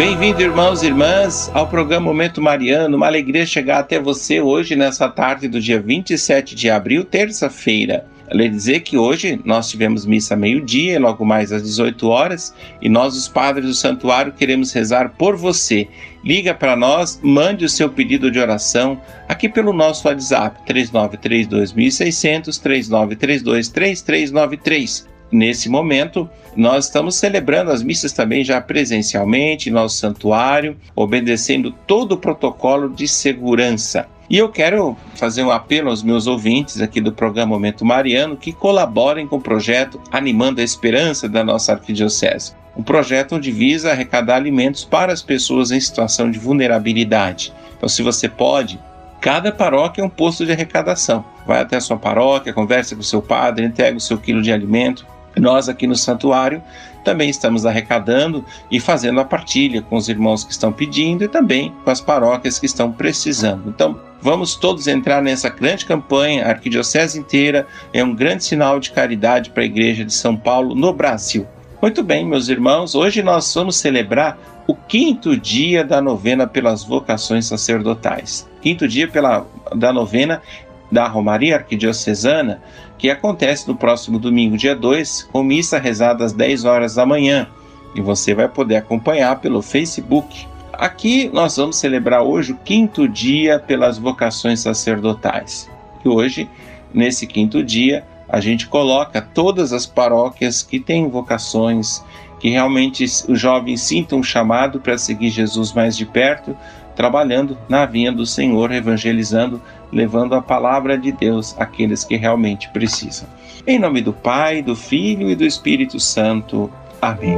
Bem-vindo, irmãos e irmãs, ao programa Momento Mariano. Uma alegria chegar até você hoje, nessa tarde do dia 27 de abril, terça-feira. Lhe dizer que hoje nós tivemos missa meio-dia, logo mais às 18 horas, e nós, os padres do santuário, queremos rezar por você. Liga para nós, mande o seu pedido de oração aqui pelo nosso WhatsApp 3932.600 39323393. Nesse momento, nós estamos celebrando as missas também já presencialmente, nosso santuário, obedecendo todo o protocolo de segurança. E eu quero fazer um apelo aos meus ouvintes aqui do programa Momento Mariano que colaborem com o projeto Animando a Esperança da nossa arquidiocese. Um projeto onde visa arrecadar alimentos para as pessoas em situação de vulnerabilidade. Então, se você pode, cada paróquia é um posto de arrecadação. Vai até a sua paróquia, conversa com o seu padre, entrega o seu quilo de alimento nós aqui no santuário também estamos arrecadando e fazendo a partilha com os irmãos que estão pedindo e também com as paróquias que estão precisando. Então, vamos todos entrar nessa grande campanha, a arquidiocese inteira é um grande sinal de caridade para a Igreja de São Paulo no Brasil. Muito bem, meus irmãos, hoje nós vamos celebrar o quinto dia da novena pelas vocações sacerdotais. Quinto dia pela, da novena da Romaria Arquidiocesana, que acontece no próximo domingo, dia 2, com missa rezada às 10 horas da manhã. E você vai poder acompanhar pelo Facebook. Aqui nós vamos celebrar hoje o quinto dia pelas vocações sacerdotais. E hoje, nesse quinto dia, a gente coloca todas as paróquias que têm vocações, que realmente os jovens sintam um chamado para seguir Jesus mais de perto, trabalhando na vinha do Senhor, evangelizando levando a palavra de Deus àqueles que realmente precisam. Em nome do Pai, do Filho e do Espírito Santo. Amém.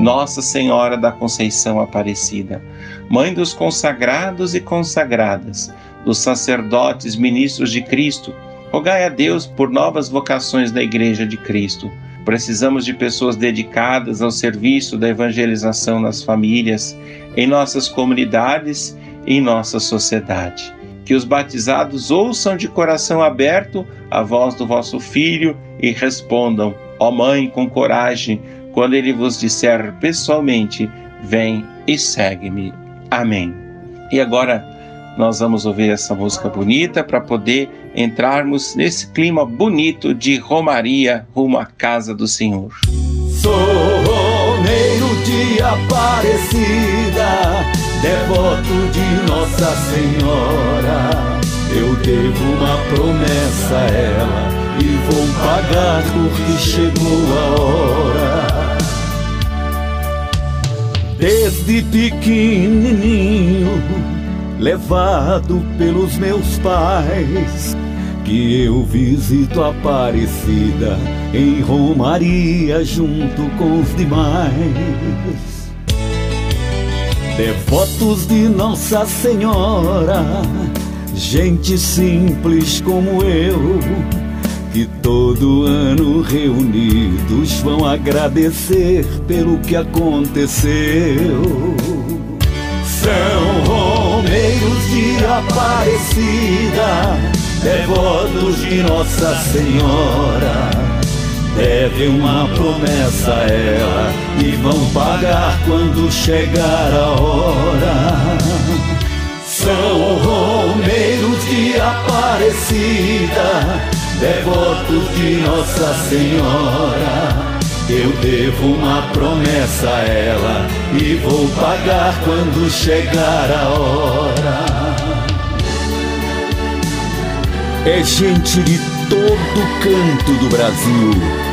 Nossa Senhora da Conceição Aparecida, Mãe dos consagrados e consagradas, dos sacerdotes, ministros de Cristo, rogai a Deus por novas vocações da Igreja de Cristo. Precisamos de pessoas dedicadas ao serviço da evangelização nas famílias, em nossas comunidades em nossa sociedade. Que os batizados ouçam de coração aberto a voz do vosso Filho e respondam: Ó Mãe, com coragem, quando ele vos disser pessoalmente: Vem e segue-me. Amém. E agora nós vamos ouvir essa música bonita para poder entrarmos nesse clima bonito de Romaria rumo à casa do Senhor. Sou romeiro de Aparecida devoto de Nossa Senhora. Eu devo uma promessa a ela e vou pagar porque chegou a hora. Desde pequenininho, levado pelos meus pais, que eu visito Aparecida em Romaria junto com os demais. Devotos de Nossa Senhora, gente simples como eu, que todo ano reunidos vão agradecer pelo que aconteceu. São romeiros de Aparecida, devotos de Nossa Senhora Deve uma promessa a ela e vão pagar quando chegar a hora. São romeiros de Aparecida, devotos de Nossa Senhora. Eu devo uma promessa a ela e vou pagar quando chegar a hora. É gente de todo canto do Brasil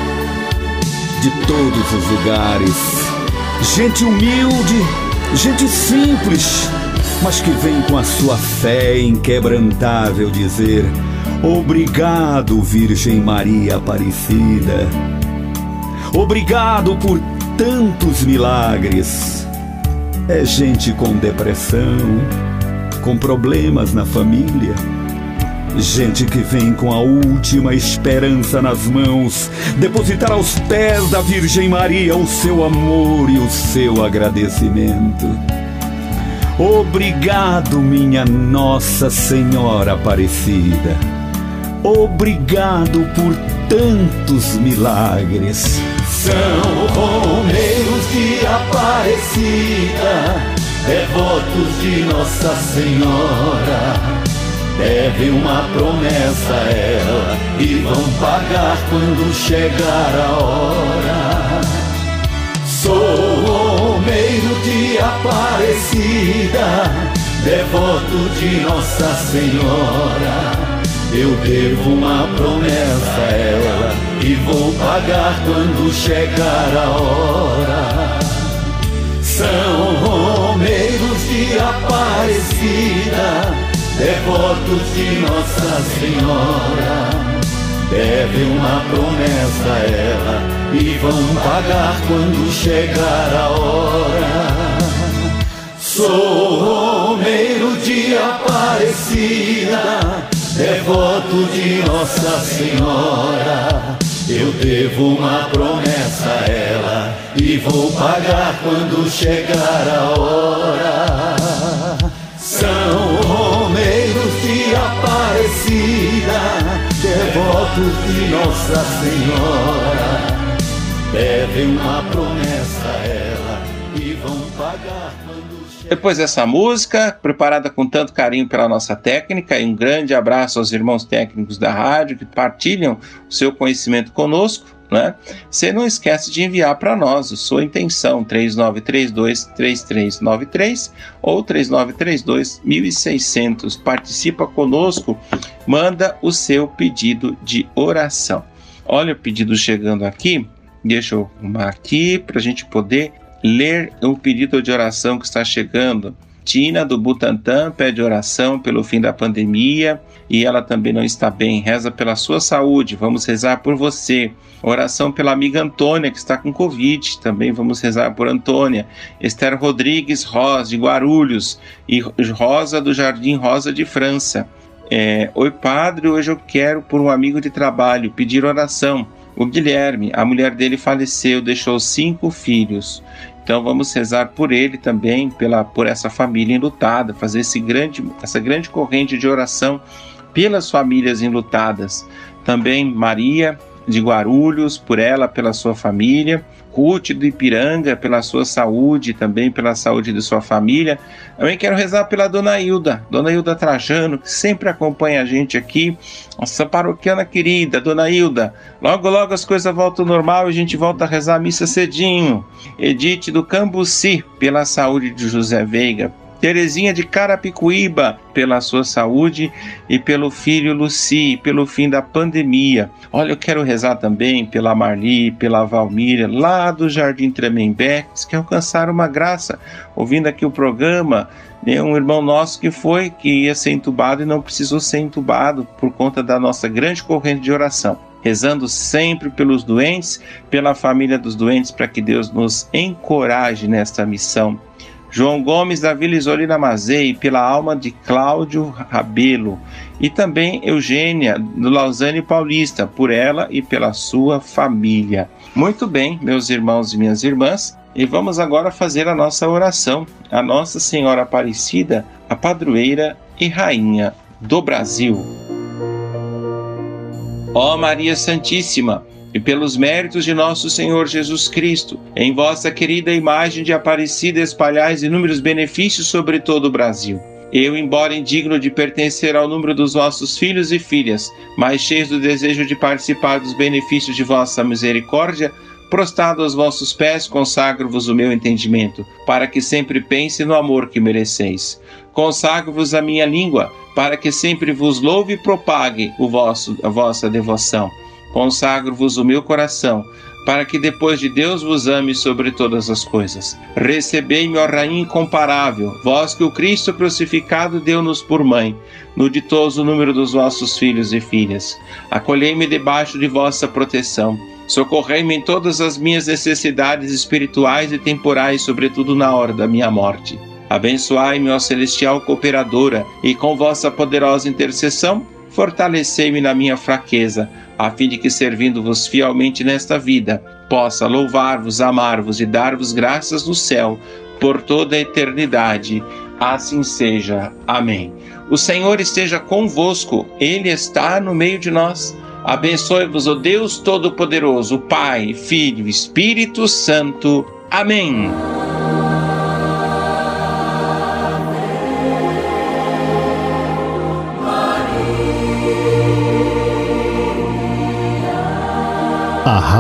de todos os lugares. Gente humilde, gente simples, mas que vem com a sua fé inquebrantável dizer: Obrigado, Virgem Maria Aparecida. Obrigado por tantos milagres. É gente com depressão, com problemas na família, Gente que vem com a última esperança nas mãos, depositar aos pés da Virgem Maria o seu amor e o seu agradecimento. Obrigado, minha Nossa Senhora Aparecida. Obrigado por tantos milagres. São Romeiros de Aparecida, devotos de Nossa Senhora Deve uma promessa a ela e vão pagar quando chegar a hora. Sou meio de Aparecida, devoto de Nossa Senhora. Eu devo uma promessa a ela e vou pagar quando chegar a hora. São Romeiros de Aparecida devotos de Nossa Senhora, devem uma promessa a ela e vão pagar quando chegar a hora. Sou Romeiro de Aparecida, devoto de Nossa Senhora. Eu devo uma promessa a ela e vou pagar quando chegar a hora. São Romeiros de Aparecida, devotos de Nossa Senhora, devem uma promessa a ela e vão pagar depois dessa música, preparada com tanto carinho pela nossa técnica, e um grande abraço aos irmãos técnicos da rádio que partilham o seu conhecimento conosco né? Você não esquece de enviar para nós a sua intenção 3932 3393 ou 3932 1600. Participa conosco, manda o seu pedido de oração. Olha o pedido chegando aqui. Deixa eu arrumar aqui para a gente poder ler o pedido de oração que está chegando. Tina do Butantan pede oração pelo fim da pandemia e ela também não está bem. Reza pela sua saúde. Vamos rezar por você. Oração pela amiga Antônia, que está com Covid. Também vamos rezar por Antônia. Esther Rodrigues Rosa, de Guarulhos. E Rosa, do Jardim Rosa de França. É, Oi, padre, hoje eu quero, por um amigo de trabalho, pedir oração. O Guilherme, a mulher dele faleceu, deixou cinco filhos. Então vamos rezar por ele também, pela, por essa família enlutada, fazer esse grande, essa grande corrente de oração pelas famílias enlutadas. Também Maria, de Guarulhos, por ela, pela sua família, Ruth do Ipiranga, pela sua saúde, também pela saúde de sua família. Também quero rezar pela Dona Hilda, Dona Hilda Trajano, que sempre acompanha a gente aqui, nossa paroquiana querida, Dona Hilda. Logo, logo as coisas voltam ao normal e a gente volta a rezar a missa cedinho. Edith do Cambuci, pela saúde de José Veiga, Terezinha de Carapicuíba, pela sua saúde e pelo filho Luci, pelo fim da pandemia. Olha, eu quero rezar também pela Marli, pela Valmíria, lá do Jardim Tremembé, que alcançaram uma graça, ouvindo aqui o programa, né, um irmão nosso que foi, que ia ser entubado e não precisou ser entubado por conta da nossa grande corrente de oração. Rezando sempre pelos doentes, pela família dos doentes, para que Deus nos encoraje nesta missão João Gomes da Vila Isolina Mazei, pela alma de Cláudio Rabelo, e também Eugênia do Lausanne Paulista, por ela e pela sua família. Muito bem, meus irmãos e minhas irmãs, e vamos agora fazer a nossa oração a Nossa Senhora Aparecida, a padroeira e rainha do Brasil. Ó Maria Santíssima, e pelos méritos de nosso Senhor Jesus Cristo, em vossa querida imagem de Aparecida espalhais inúmeros benefícios sobre todo o Brasil. Eu, embora indigno de pertencer ao número dos vossos filhos e filhas, mas cheios do desejo de participar dos benefícios de vossa misericórdia, prostrado aos vossos pés, consagro-vos o meu entendimento, para que sempre pense no amor que mereceis. Consagro-vos a minha língua, para que sempre vos louve e propague o vosso, a vossa devoção consagro-vos o meu coração, para que depois de Deus vos ame sobre todas as coisas. Recebei-me, ó Rainha incomparável, vós que o Cristo crucificado deu-nos por mãe, no ditoso número dos vossos filhos e filhas. Acolhei-me debaixo de vossa proteção. Socorrei-me em todas as minhas necessidades espirituais e temporais, sobretudo na hora da minha morte. Abençoai-me, ó celestial cooperadora, e com vossa poderosa intercessão, fortalecei-me na minha fraqueza, a fim de que, servindo-vos fielmente nesta vida, possa louvar-vos, amar-vos e dar-vos graças no céu por toda a eternidade. Assim seja. Amém. O Senhor esteja convosco, Ele está no meio de nós. Abençoe-vos o Deus Todo-Poderoso, Pai, Filho Espírito Santo. Amém.